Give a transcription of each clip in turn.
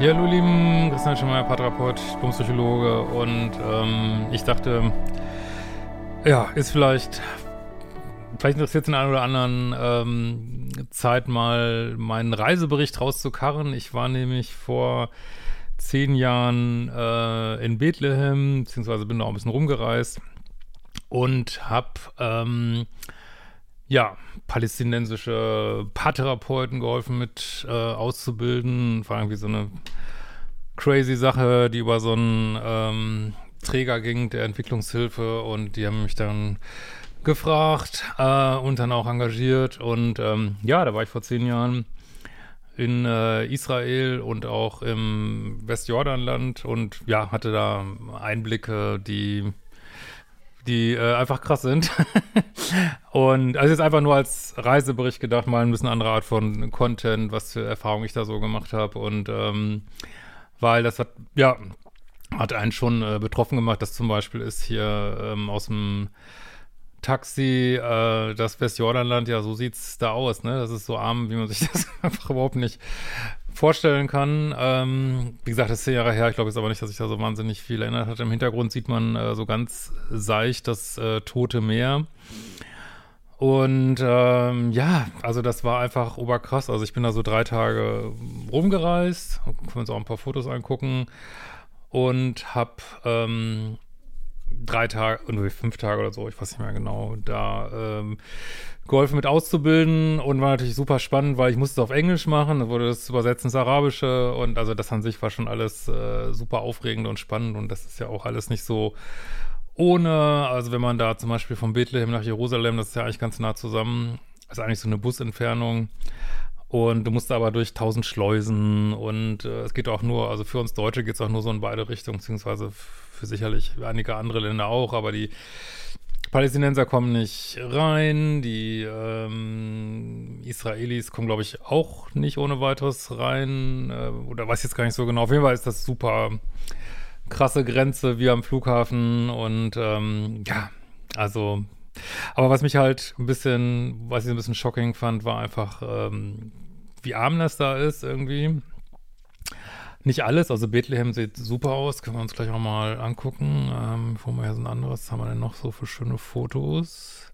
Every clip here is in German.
Ja, hallo lieben, Christian Schemmer, Paartherapeut, Diplompsychologe und ähm, ich dachte, ja, ist vielleicht, vielleicht interessiert den einen oder anderen ähm, Zeit mal meinen Reisebericht rauszukarren. Ich war nämlich vor zehn Jahren äh, in Bethlehem, beziehungsweise bin da auch ein bisschen rumgereist und habe ähm, ja, palästinensische Paartherapeuten geholfen mit äh, auszubilden. War irgendwie so eine crazy Sache, die über so einen ähm, Träger ging, der Entwicklungshilfe. Und die haben mich dann gefragt äh, und dann auch engagiert. Und ähm, ja, da war ich vor zehn Jahren in äh, Israel und auch im Westjordanland. Und ja, hatte da Einblicke, die die äh, einfach krass sind. und also jetzt einfach nur als Reisebericht gedacht, mal ein bisschen andere Art von Content, was für Erfahrungen ich da so gemacht habe. Und ähm, weil das hat, ja, hat einen schon äh, betroffen gemacht. Das zum Beispiel ist hier ähm, aus dem Taxi, äh, das Westjordanland, ja, so sieht's da aus, ne? Das ist so arm, wie man sich das einfach überhaupt nicht vorstellen kann. Ähm, wie gesagt, das ist zehn Jahre her. Ich glaube jetzt aber nicht, dass sich da so wahnsinnig viel erinnert hat. Im Hintergrund sieht man äh, so ganz seicht das äh, Tote Meer. Und ähm, ja, also das war einfach oberkrass. Also ich bin da so drei Tage rumgereist, können wir uns auch ein paar Fotos angucken und habe ähm, drei Tage, oder fünf Tage oder so, ich weiß nicht mehr genau, da ähm, geholfen mit auszubilden und war natürlich super spannend, weil ich musste es auf Englisch machen, da wurde das übersetzt ins Arabische und also das an sich war schon alles äh, super aufregend und spannend und das ist ja auch alles nicht so ohne, also wenn man da zum Beispiel von Bethlehem nach Jerusalem, das ist ja eigentlich ganz nah zusammen, ist eigentlich so eine Busentfernung und du musst aber durch tausend Schleusen und äh, es geht auch nur, also für uns Deutsche geht es auch nur so in beide Richtungen, beziehungsweise für sicherlich einige andere Länder auch, aber die Palästinenser kommen nicht rein, die ähm, Israelis kommen, glaube ich, auch nicht ohne weiteres rein. Äh, oder weiß jetzt gar nicht so genau. Auf jeden Fall ist das super krasse Grenze wie am Flughafen und ähm, ja, also aber was mich halt ein bisschen, was ich ein bisschen shocking fand, war einfach, ähm, wie arm das da ist irgendwie. Nicht alles, also Bethlehem sieht super aus, können wir uns gleich auch mal angucken. Ähm, vor mir so ein anderes, was haben wir denn noch so für schöne Fotos?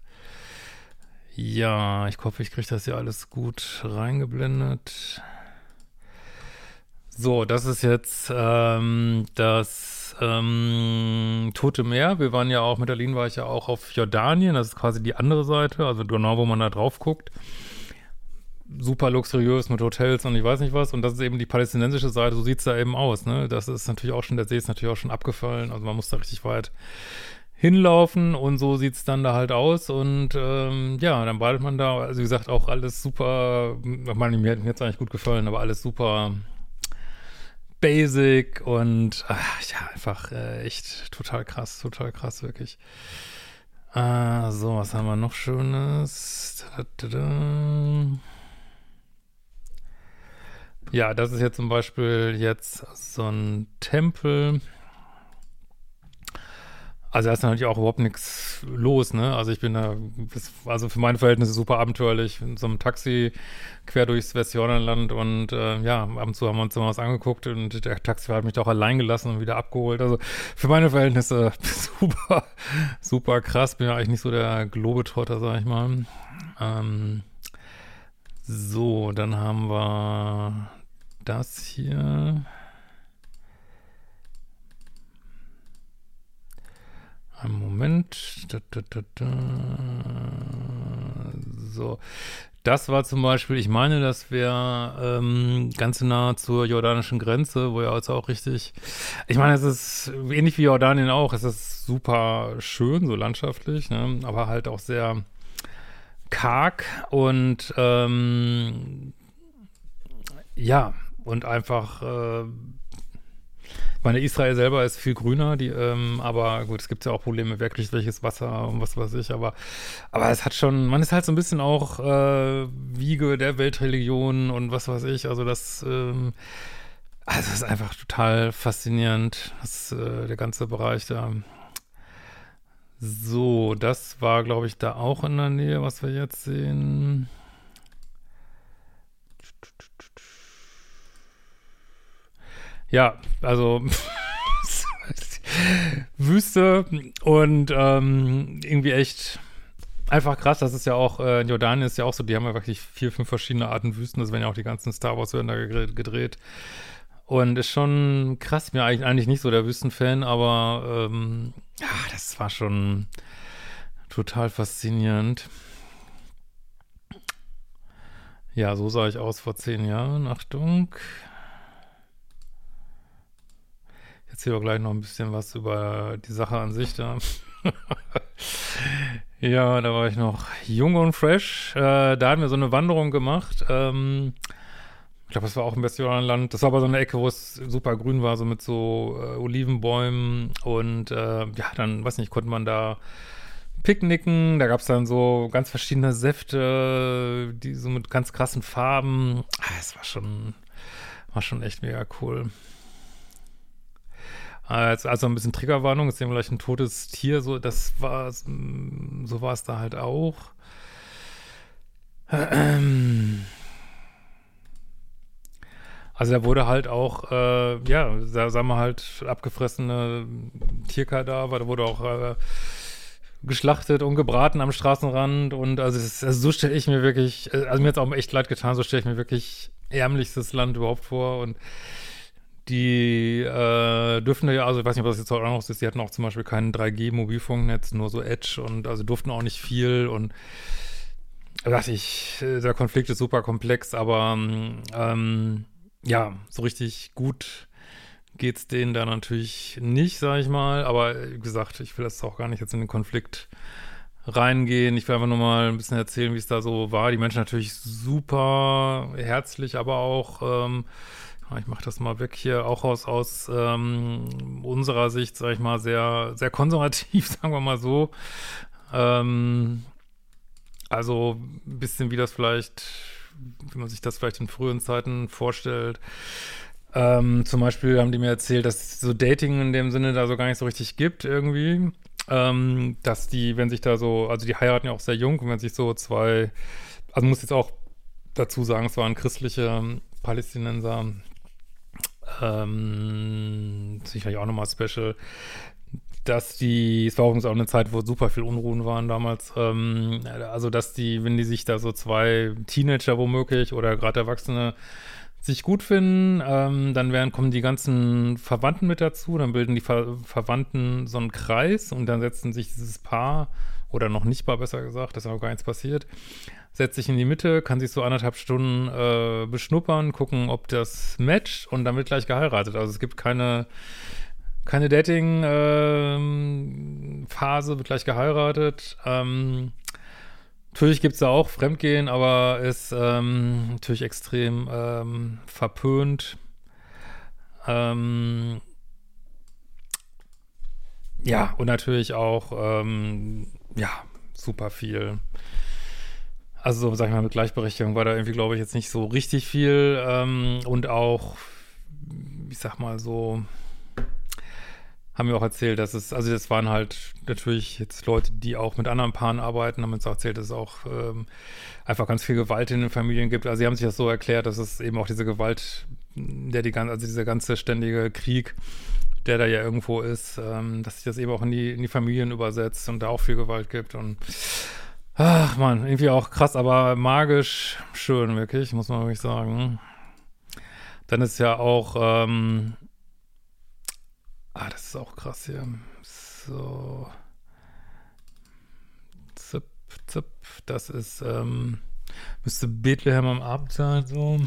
Ja, ich hoffe, ich kriege das hier alles gut reingeblendet. So, das ist jetzt ähm, das ähm, Tote Meer. Wir waren ja auch, mit Aline war ich ja auch auf Jordanien, das ist quasi die andere Seite, also genau, wo man da drauf guckt super luxuriös mit Hotels und ich weiß nicht was. Und das ist eben die palästinensische Seite, so sieht es da eben aus. Ne? Das ist natürlich auch schon, der See ist natürlich auch schon abgefallen. Also man muss da richtig weit hinlaufen und so sieht es dann da halt aus. Und ähm, ja, dann badet man da, also wie gesagt, auch alles super, ich meine, mir mir jetzt eigentlich gut gefallen, aber alles super basic und ach, ja, einfach äh, echt total krass, total krass, wirklich. Äh, so, was haben wir noch Schönes? Da, da, da. Ja, das ist jetzt zum Beispiel jetzt so ein Tempel. Also da ist natürlich auch überhaupt nichts los, ne? Also ich bin da, also für meine Verhältnisse super abenteuerlich in so einem Taxi quer durchs Westjordanland und äh, ja, ab und zu haben wir uns immer was angeguckt und der Taxifahrer hat mich da auch allein gelassen und wieder abgeholt. Also für meine Verhältnisse super, super krass. Bin ja eigentlich nicht so der Globetrotter, sag ich mal. Ähm, so, dann haben wir das hier. Ein Moment. Da, da, da, So, das war zum Beispiel, ich meine, das wäre ähm, ganz nah zur jordanischen Grenze, wo ja jetzt auch richtig, ich meine, es ist ähnlich wie Jordanien auch, es ist super schön, so landschaftlich, ne? aber halt auch sehr karg und ähm, ja, und einfach äh, ich meine, Israel selber ist viel grüner, die, ähm, aber gut, es gibt ja auch Probleme, kriegt welches Wasser und was weiß ich, aber, aber es hat schon, man ist halt so ein bisschen auch äh, Wiege der Weltreligion und was weiß ich, also das, ähm, also ist einfach total faszinierend, das, äh, der ganze Bereich da. So, das war, glaube ich, da auch in der Nähe, was wir jetzt sehen. Ja, also Wüste und ähm, irgendwie echt einfach krass. Das ist ja auch, äh, in Jordanien ist ja auch so, die haben ja wirklich vier, fünf verschiedene Arten Wüsten. Das werden ja auch die ganzen Star Wars werden da gedreht. Und ist schon krass. Ich bin eigentlich, eigentlich nicht so der Wüstenfan, aber ähm, ja, das war schon total faszinierend. Ja, so sah ich aus vor zehn Jahren. Achtung erzähle auch gleich noch ein bisschen was über die Sache an sich da. ja, da war ich noch jung und fresh. Äh, da hatten wir so eine Wanderung gemacht. Ähm, ich glaube, das war auch im Westjordanland. Das war aber so eine Ecke, wo es super grün war, so mit so äh, Olivenbäumen. Und äh, ja, dann, weiß nicht, konnte man da picknicken. Da gab es dann so ganz verschiedene Säfte, die so mit ganz krassen Farben. Ah, es war schon, war schon echt mega cool. Also, also ein bisschen Triggerwarnung, ist eben gleich ein totes Tier, so, das war, so war es da halt auch. Also da wurde halt auch, äh, ja, da sagen wir halt abgefressene Tierkadaver, da wurde auch äh, geschlachtet und gebraten am Straßenrand und also, ist, also so stelle ich mir wirklich, äh, also mir hat es auch echt leid getan, so stelle ich mir wirklich ärmlichstes Land überhaupt vor und die äh, dürften ja, also ich weiß nicht, das jetzt auch noch ist, die hatten auch zum Beispiel kein 3G-Mobilfunknetz, nur so Edge und also durften auch nicht viel und weiß ich, der Konflikt ist super komplex, aber ähm, ja, so richtig gut geht's denen da natürlich nicht, sag ich mal, aber wie gesagt, ich will das auch gar nicht jetzt in den Konflikt reingehen. Ich will einfach nur mal ein bisschen erzählen, wie es da so war. Die Menschen natürlich super herzlich, aber auch ähm, ich mache das mal weg hier, auch aus, aus ähm, unserer Sicht, sage ich mal, sehr, sehr konservativ, sagen wir mal so. Ähm, also ein bisschen wie das vielleicht, wie man sich das vielleicht in früheren Zeiten vorstellt. Ähm, zum Beispiel haben die mir erzählt, dass so Dating in dem Sinne da so gar nicht so richtig gibt irgendwie. Ähm, dass die, wenn sich da so, also die heiraten ja auch sehr jung und wenn sich so zwei, also muss jetzt auch dazu sagen, es waren christliche Palästinenser, ähm, sicherlich auch nochmal special, dass die, es war übrigens auch eine Zeit, wo super viel Unruhen waren damals, ähm, also dass die, wenn die sich da so zwei Teenager womöglich oder gerade Erwachsene sich gut finden, ähm, dann werden, kommen die ganzen Verwandten mit dazu, dann bilden die Ver Verwandten so einen Kreis und dann setzen sich dieses Paar oder noch nicht Paar besser gesagt, das ist auch gar nichts passiert, setzt sich in die Mitte, kann sich so anderthalb Stunden äh, beschnuppern, gucken, ob das matcht und dann wird gleich geheiratet. Also es gibt keine, keine Dating-Phase, ähm, wird gleich geheiratet. Ähm, natürlich gibt es da auch Fremdgehen, aber ist ähm, natürlich extrem ähm, verpönt. Ähm, ja, und natürlich auch, ähm, ja, super viel also, sag ich mal, mit Gleichberechtigung war da irgendwie, glaube ich, jetzt nicht so richtig viel. Ähm, und auch, ich sag mal so, haben wir auch erzählt, dass es, also das waren halt natürlich jetzt Leute, die auch mit anderen Paaren arbeiten, haben uns auch erzählt, dass es auch ähm, einfach ganz viel Gewalt in den Familien gibt. Also sie haben sich das so erklärt, dass es eben auch diese Gewalt, der die ganze, also dieser ganze ständige Krieg, der da ja irgendwo ist, ähm, dass sich das eben auch in die, in die Familien übersetzt und da auch viel Gewalt gibt und Ach man, irgendwie auch krass, aber magisch schön, wirklich, muss man wirklich sagen. Dann ist ja auch, ähm, ah, das ist auch krass hier. So. Zip, das ist, ähm, müsste Bethlehem am Abend sein, so.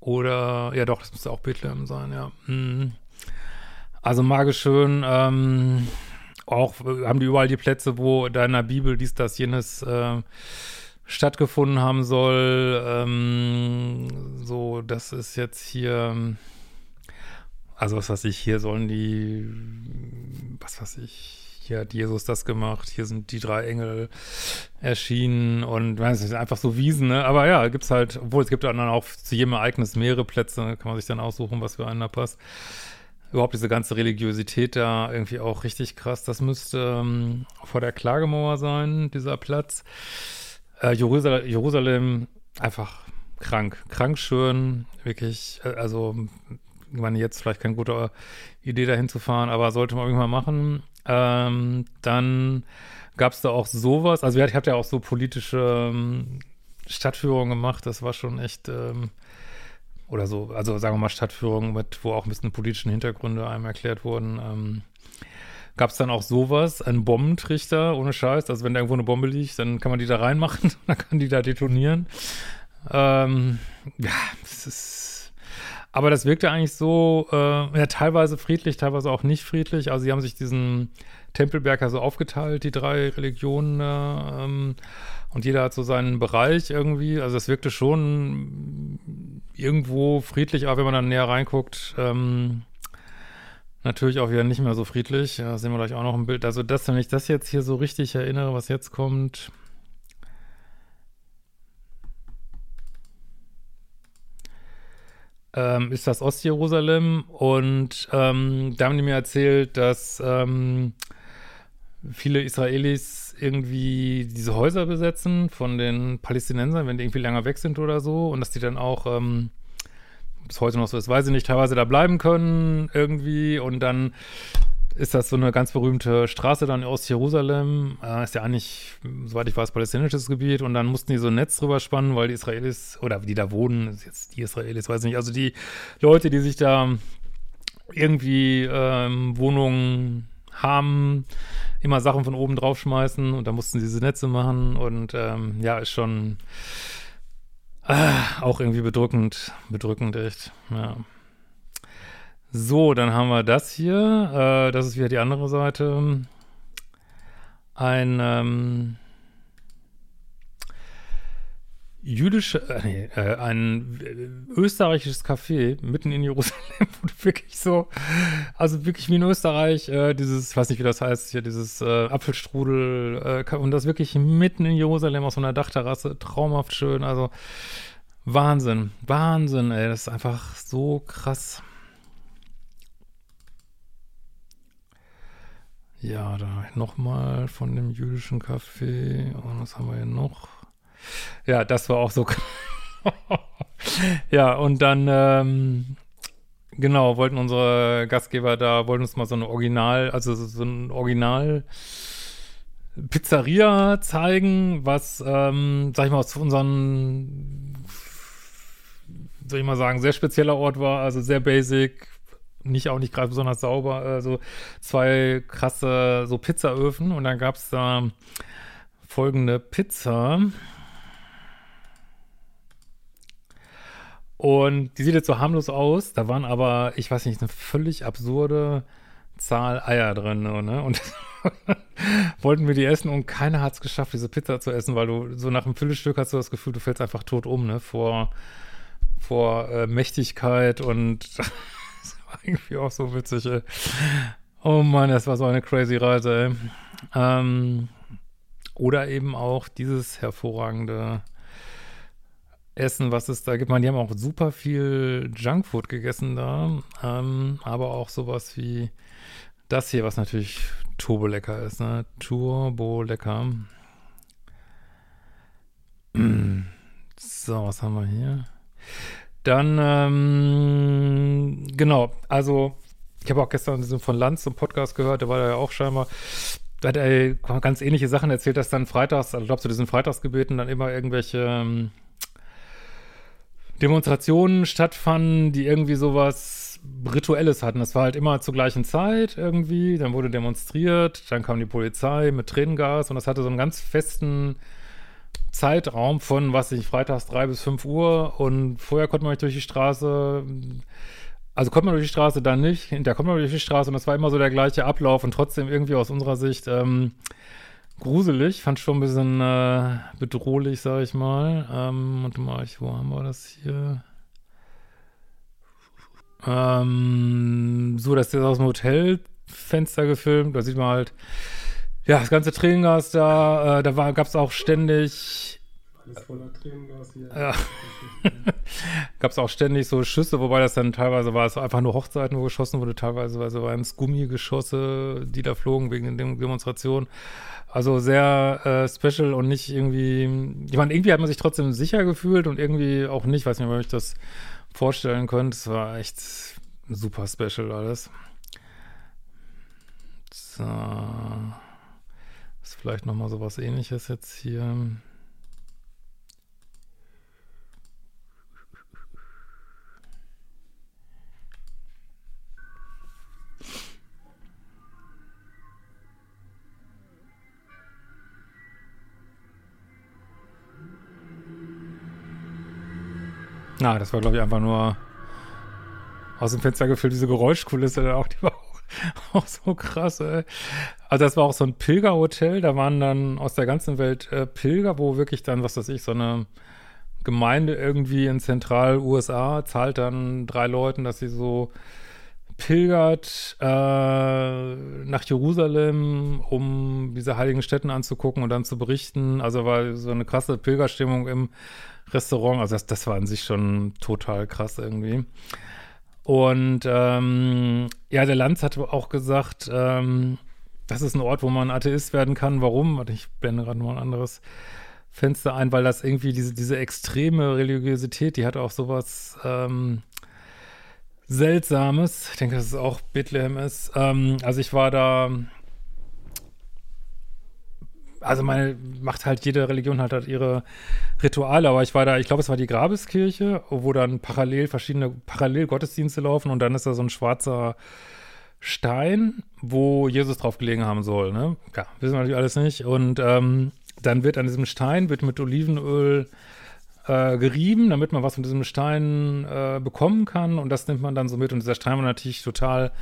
Oder, ja doch, das müsste auch Bethlehem sein, ja. Mhm. Also magisch schön, ähm, auch haben die überall die Plätze, wo da in der Bibel dies, das, jenes äh, stattgefunden haben soll. Ähm, so, das ist jetzt hier, also was weiß ich, hier sollen die, was weiß ich, hier hat Jesus das gemacht, hier sind die drei Engel erschienen und weiß nicht, einfach so Wiesen, ne? Aber ja, gibt's halt, obwohl es gibt dann auch zu jedem Ereignis mehrere Plätze, kann man sich dann aussuchen, was für einen da passt. Überhaupt diese ganze Religiosität da irgendwie auch richtig krass. Das müsste ähm, vor der Klagemauer sein, dieser Platz. Äh, Jerusal Jerusalem, einfach krank, krank schön, wirklich, äh, also ich meine, jetzt vielleicht keine gute Idee dahin zu fahren, aber sollte man irgendwann machen. Ähm, dann gab es da auch sowas, also ich habe ja auch so politische ähm, Stadtführungen gemacht, das war schon echt, ähm, oder so, also sagen wir mal Stadtführungen mit, wo auch ein bisschen politischen Hintergründe einem erklärt wurden. Ähm, gab es dann auch sowas, einen Bombentrichter, ohne Scheiß, also wenn da irgendwo eine Bombe liegt, dann kann man die da reinmachen, dann kann die da detonieren. Ähm, ja, das ist aber das wirkte eigentlich so, äh, ja, teilweise friedlich, teilweise auch nicht friedlich. Also sie haben sich diesen Tempelberg ja so aufgeteilt, die drei Religionen, äh, ähm, und jeder hat so seinen Bereich irgendwie. Also es wirkte schon irgendwo friedlich, aber wenn man dann näher reinguckt, ähm, natürlich auch wieder nicht mehr so friedlich. Ja, sehen wir gleich auch noch ein Bild. Also das, wenn ich das jetzt hier so richtig erinnere, was jetzt kommt, ähm, ist das Ostjerusalem und ähm, da haben die mir erzählt, dass ähm, viele Israelis irgendwie diese Häuser besetzen von den Palästinensern, wenn die irgendwie länger weg sind oder so und dass die dann auch ähm, bis heute noch so ist, weiß ich nicht, teilweise da bleiben können irgendwie und dann ist das so eine ganz berühmte Straße dann aus Jerusalem. Äh, ist ja eigentlich, soweit ich weiß, palästinensisches Gebiet. Und dann mussten die so ein Netz drüber spannen, weil die Israelis, oder die da wohnen, jetzt die Israelis, weiß ich nicht, also die Leute, die sich da irgendwie ähm, Wohnungen haben, immer Sachen von oben drauf schmeißen und da mussten sie diese Netze machen und ähm, ja, ist schon äh, auch irgendwie bedrückend, bedrückend echt, ja. So, dann haben wir das hier. Äh, das ist wieder die andere Seite. Ein ähm, jüdische, äh, nee, äh, ein österreichisches Café mitten in Jerusalem, wo du wirklich so, also wirklich wie in Österreich, äh, dieses, ich weiß nicht, wie das heißt, hier dieses äh, Apfelstrudel, äh, und das wirklich mitten in Jerusalem auf so einer Dachterrasse, traumhaft schön, also Wahnsinn, Wahnsinn, ey, das ist einfach so krass. Ja, da nochmal von dem jüdischen Café. Und was haben wir hier noch? Ja, das war auch so. ja, und dann, ähm, genau, wollten unsere Gastgeber da, wollten uns mal so ein Original, also so ein Original Pizzeria zeigen, was, ähm, sag ich mal, aus unseren, soll ich mal sagen, sehr spezieller Ort war, also sehr basic, nicht auch nicht gerade besonders sauber, äh, so zwei krasse so Pizzaöfen und dann gab es da folgende Pizza. Und die sieht jetzt so harmlos aus. Da waren aber, ich weiß nicht, eine völlig absurde Zahl Eier drin. Ne? Und wollten wir die essen und keiner hat es geschafft, diese Pizza zu essen, weil du so nach einem Viertelstück hast du das Gefühl, du fällst einfach tot um, ne? Vor, vor äh, Mächtigkeit und war irgendwie auch so witzig, ey. Oh Mann, das war so eine crazy Reise, ey. Ähm, oder eben auch dieses hervorragende Essen, was es da gibt. Man, die haben auch super viel Junkfood gegessen da, ähm, aber auch sowas wie das hier, was natürlich turbo lecker ist, ne? Turbo lecker. So, was haben wir hier? Dann, ähm, genau, also ich habe auch gestern von Lanz zum Podcast gehört, der war da ja auch scheinbar, da hat er ganz ähnliche Sachen erzählt, dass dann freitags, also ich glaube zu diesen Freitagsgebeten dann immer irgendwelche ähm, Demonstrationen stattfanden, die irgendwie sowas was Rituelles hatten. Das war halt immer zur gleichen Zeit irgendwie, dann wurde demonstriert, dann kam die Polizei mit Tränengas und das hatte so einen ganz festen Zeitraum von, was ich, freitags drei bis fünf Uhr und vorher konnte man nicht durch die Straße, also konnte man durch die Straße dann nicht, hinterher konnte man durch die Straße und das war immer so der gleiche Ablauf und trotzdem irgendwie aus unserer Sicht ähm, gruselig, fand schon ein bisschen äh, bedrohlich, sag ich mal. Ähm, warte mal, ich, wo haben wir das hier? Ähm, so, das ist aus dem Hotelfenster gefilmt, da sieht man halt ja, das ganze Tränengas da, äh, da gab es auch ständig. Alles voller Tränengas hier. Ja. gab es auch ständig so Schüsse, wobei das dann teilweise war es einfach nur Hochzeiten, wo geschossen wurde, teilweise waren es Gummigeschosse, die da flogen wegen der Demonstration. Also sehr äh, special und nicht irgendwie, ich meine, irgendwie hat man sich trotzdem sicher gefühlt und irgendwie auch nicht, weiß nicht, ob ihr euch das vorstellen könnt. Es war echt super special alles. So. Ist vielleicht nochmal so was ähnliches jetzt hier. Na, das war glaube ich einfach nur aus dem Fenster gefüllt, diese Geräuschkulisse, auch, die war auch so krass, ey. Also das war auch so ein Pilgerhotel, da waren dann aus der ganzen Welt äh, Pilger, wo wirklich dann, was weiß ich, so eine Gemeinde irgendwie in Zentral-USA zahlt dann drei Leuten, dass sie so pilgert äh, nach Jerusalem, um diese heiligen Städten anzugucken und dann zu berichten. Also war so eine krasse Pilgerstimmung im Restaurant. Also das, das war an sich schon total krass irgendwie. Und ähm, ja, der Lanz hat auch gesagt, ähm, das ist ein Ort, wo man Atheist werden kann. Warum? Ich blende gerade mal ein anderes Fenster ein, weil das irgendwie diese, diese extreme Religiosität, die hat auch sowas ähm, Seltsames. Ich denke, dass es auch Bethlehem ist. Ähm, also ich war da also meine, macht halt jede Religion halt, halt ihre Rituale, aber ich war da, ich glaube, es war die Grabeskirche, wo dann parallel verschiedene Parallelgottesdienste laufen und dann ist da so ein schwarzer Stein, wo Jesus drauf gelegen haben soll, ne? Ja, wissen wir natürlich alles nicht. Und ähm, dann wird an diesem Stein, wird mit Olivenöl äh, gerieben, damit man was von diesem Stein äh, bekommen kann. Und das nimmt man dann so mit. Und dieser Stein war natürlich total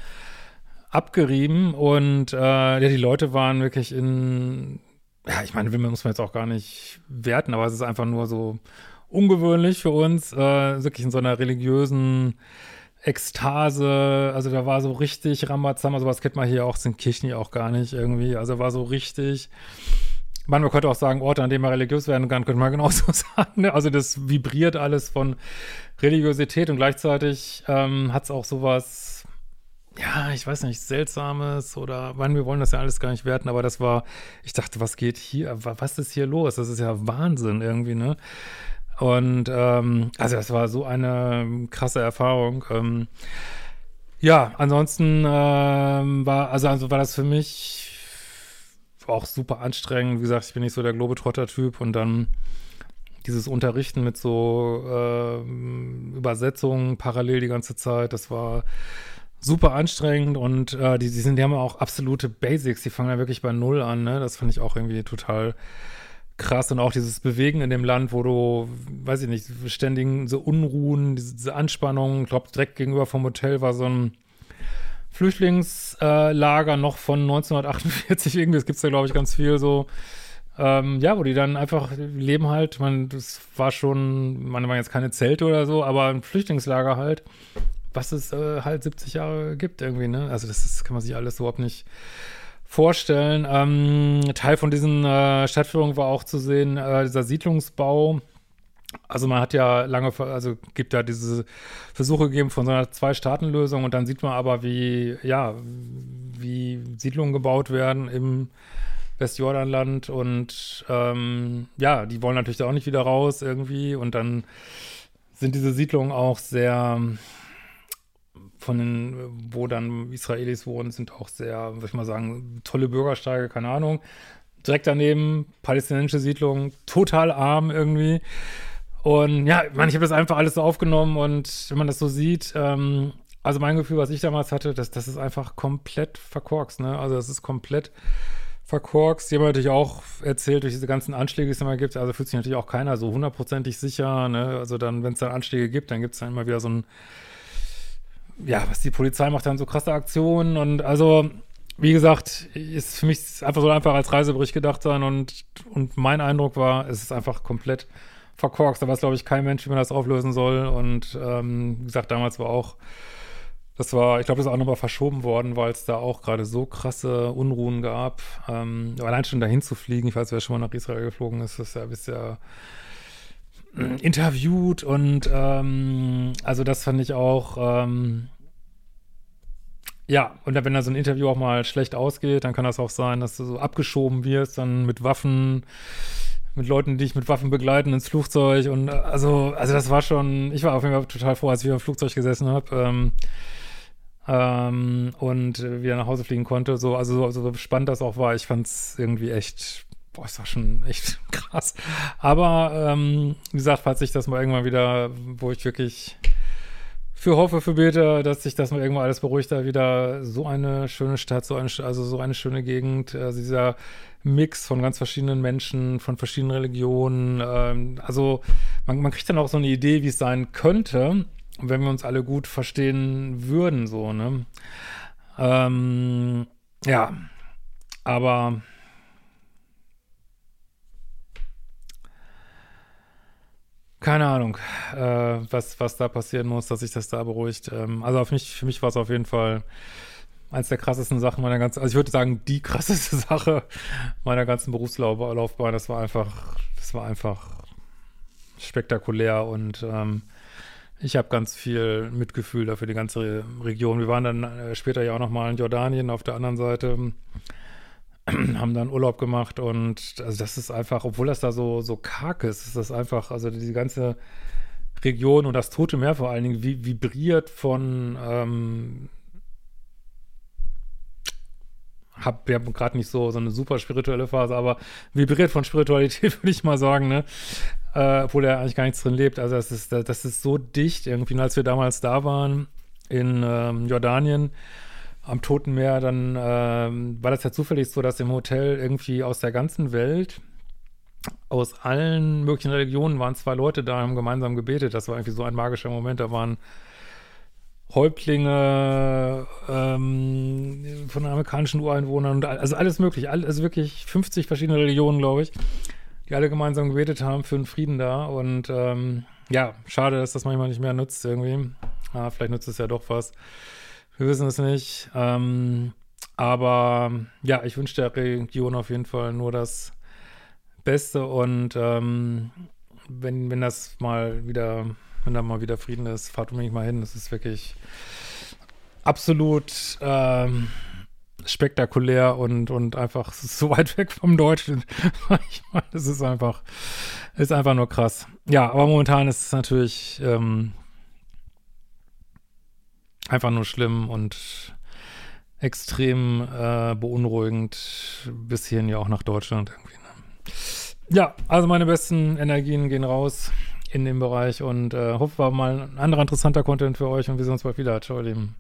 abgerieben. Und äh, ja, die Leute waren wirklich in ja, ich meine, muss man jetzt auch gar nicht werten, aber es ist einfach nur so ungewöhnlich für uns, äh, wirklich in so einer religiösen Ekstase, also da war so richtig Rambazamba, sowas kennt man hier auch, sind Kirchen auch gar nicht irgendwie, also war so richtig, man, könnte auch sagen, Orte, an denen man religiös werden kann, könnte man genauso sagen, ne? also das vibriert alles von Religiosität und gleichzeitig ähm, hat es auch sowas ja, ich weiß nicht, Seltsames oder, wann wir wollen das ja alles gar nicht werten, aber das war, ich dachte, was geht hier, was ist hier los? Das ist ja Wahnsinn irgendwie, ne? Und ähm, also das war so eine krasse Erfahrung. Ähm, ja, ansonsten ähm, war, also, also war das für mich auch super anstrengend. Wie gesagt, ich bin nicht so der Globetrotter-Typ und dann dieses Unterrichten mit so äh, Übersetzungen parallel die ganze Zeit, das war super anstrengend und äh, die, die, sind, die haben auch absolute Basics, die fangen ja wirklich bei Null an, ne? Das fand ich auch irgendwie total krass und auch dieses Bewegen in dem Land, wo du, weiß ich nicht, ständigen so Unruhen, diese, diese Anspannung, ich glaube, direkt gegenüber vom Hotel war so ein Flüchtlingslager noch von 1948 irgendwie, das gibt's ja, glaube ich, ganz viel so, ähm, ja, wo die dann einfach leben halt, man, das war schon, man waren jetzt keine Zelte oder so, aber ein Flüchtlingslager halt was es äh, halt 70 Jahre gibt irgendwie, ne? Also das, das kann man sich alles überhaupt nicht vorstellen. Ähm, Teil von diesen äh, Stadtführungen war auch zu sehen, äh, dieser Siedlungsbau. Also man hat ja lange, also gibt da diese Versuche gegeben von so einer Zwei-Staaten-Lösung und dann sieht man aber, wie, ja, wie Siedlungen gebaut werden im Westjordanland und ähm, ja, die wollen natürlich da auch nicht wieder raus irgendwie und dann sind diese Siedlungen auch sehr, von den, wo dann Israelis wohnen, sind auch sehr, würde ich mal sagen, tolle Bürgersteige, keine Ahnung. Direkt daneben, palästinensische Siedlung, total arm irgendwie. Und ja, man, ich habe das einfach alles so aufgenommen und wenn man das so sieht, ähm, also mein Gefühl, was ich damals hatte, dass das ist einfach komplett verkorkst, ne? Also das ist komplett verkorkst. Die haben natürlich auch erzählt, durch diese ganzen Anschläge, die es immer gibt, also fühlt sich natürlich auch keiner so hundertprozentig sicher, ne? Also dann, wenn es dann Anschläge gibt, dann gibt es dann immer wieder so ein, ja, was die Polizei macht dann so krasse Aktionen und also, wie gesagt, ist für mich einfach so einfach als Reisebericht gedacht sein und, und mein Eindruck war, es ist einfach komplett verkorkst. Da weiß, glaube ich, kein Mensch, wie man das auflösen soll und ähm, wie gesagt, damals war auch das war, ich glaube, das ist auch nochmal verschoben worden, weil es da auch gerade so krasse Unruhen gab. Ähm, allein schon dahin zu fliegen, ich weiß, wer schon mal nach Israel geflogen ist, ist ja bisher äh, interviewt und ähm, also das fand ich auch, ähm, ja, und wenn da so ein Interview auch mal schlecht ausgeht, dann kann das auch sein, dass du so abgeschoben wirst, dann mit Waffen, mit Leuten, die dich mit Waffen begleiten ins Flugzeug und also, also das war schon, ich war auf jeden Fall total froh, als ich im Flugzeug gesessen habe. Ähm, ähm, und wieder nach Hause fliegen konnte. So, also so, so spannend das auch war, ich fand es irgendwie echt, boah, es war schon echt krass. Aber ähm, wie gesagt, falls ich das mal irgendwann wieder, wo ich wirklich für hoffe, für bete, dass sich das mal irgendwann alles beruhigt, da wieder so eine schöne Stadt, so eine, also so eine schöne Gegend, also dieser Mix von ganz verschiedenen Menschen, von verschiedenen Religionen, ähm, also man, man kriegt dann auch so eine Idee, wie es sein könnte, wenn wir uns alle gut verstehen würden, so, ne? Ähm, ja, aber keine Ahnung, äh, was, was da passieren muss, dass sich das da beruhigt. Ähm, also auf mich, für mich war es auf jeden Fall eins der krassesten Sachen meiner ganzen, also ich würde sagen, die krasseste Sache meiner ganzen Berufslaufbahn. Das war einfach, das war einfach spektakulär und ähm, ich habe ganz viel Mitgefühl dafür die ganze Region. Wir waren dann äh, später ja auch nochmal in Jordanien auf der anderen Seite, haben dann Urlaub gemacht und also das ist einfach, obwohl das da so, so karg ist, ist das einfach, also die ganze Region und das Tote Meer vor allen Dingen vibriert von ähm, hab, wir haben gerade nicht so, so eine super spirituelle Phase, aber vibriert von Spiritualität, würde ich mal sagen, ne? Äh, obwohl er eigentlich gar nichts drin lebt. Also das ist, das ist so dicht irgendwie. Und als wir damals da waren in ähm, Jordanien am Toten Meer, dann ähm, war das ja zufällig so, dass im Hotel irgendwie aus der ganzen Welt aus allen möglichen Religionen waren zwei Leute da, haben gemeinsam gebetet. Das war irgendwie so ein magischer Moment. Da waren Häuptlinge ähm, von amerikanischen Ureinwohnern, also alles möglich, also wirklich 50 verschiedene Religionen, glaube ich, die alle gemeinsam gebetet haben für den Frieden da. Und ähm, ja, schade, dass das manchmal nicht mehr nutzt irgendwie. Ah, vielleicht nutzt es ja doch was. Wir wissen es nicht. Ähm, aber ja, ich wünsche der Region auf jeden Fall nur das Beste und ähm, wenn, wenn das mal wieder wenn da mal wieder Frieden ist, fahrt unbedingt mal hin. Das ist wirklich absolut ähm, spektakulär und, und einfach so weit weg vom Deutschen. ich meine, es ist einfach, ist einfach nur krass. Ja, aber momentan ist es natürlich ähm, einfach nur schlimm und extrem äh, beunruhigend bis hierhin ja auch nach Deutschland irgendwie. Ne? Ja, also meine besten Energien gehen raus in dem Bereich und äh, hoffe, war mal ein anderer interessanter Content für euch und wir sehen uns bald wieder. Ciao, ihr Lieben.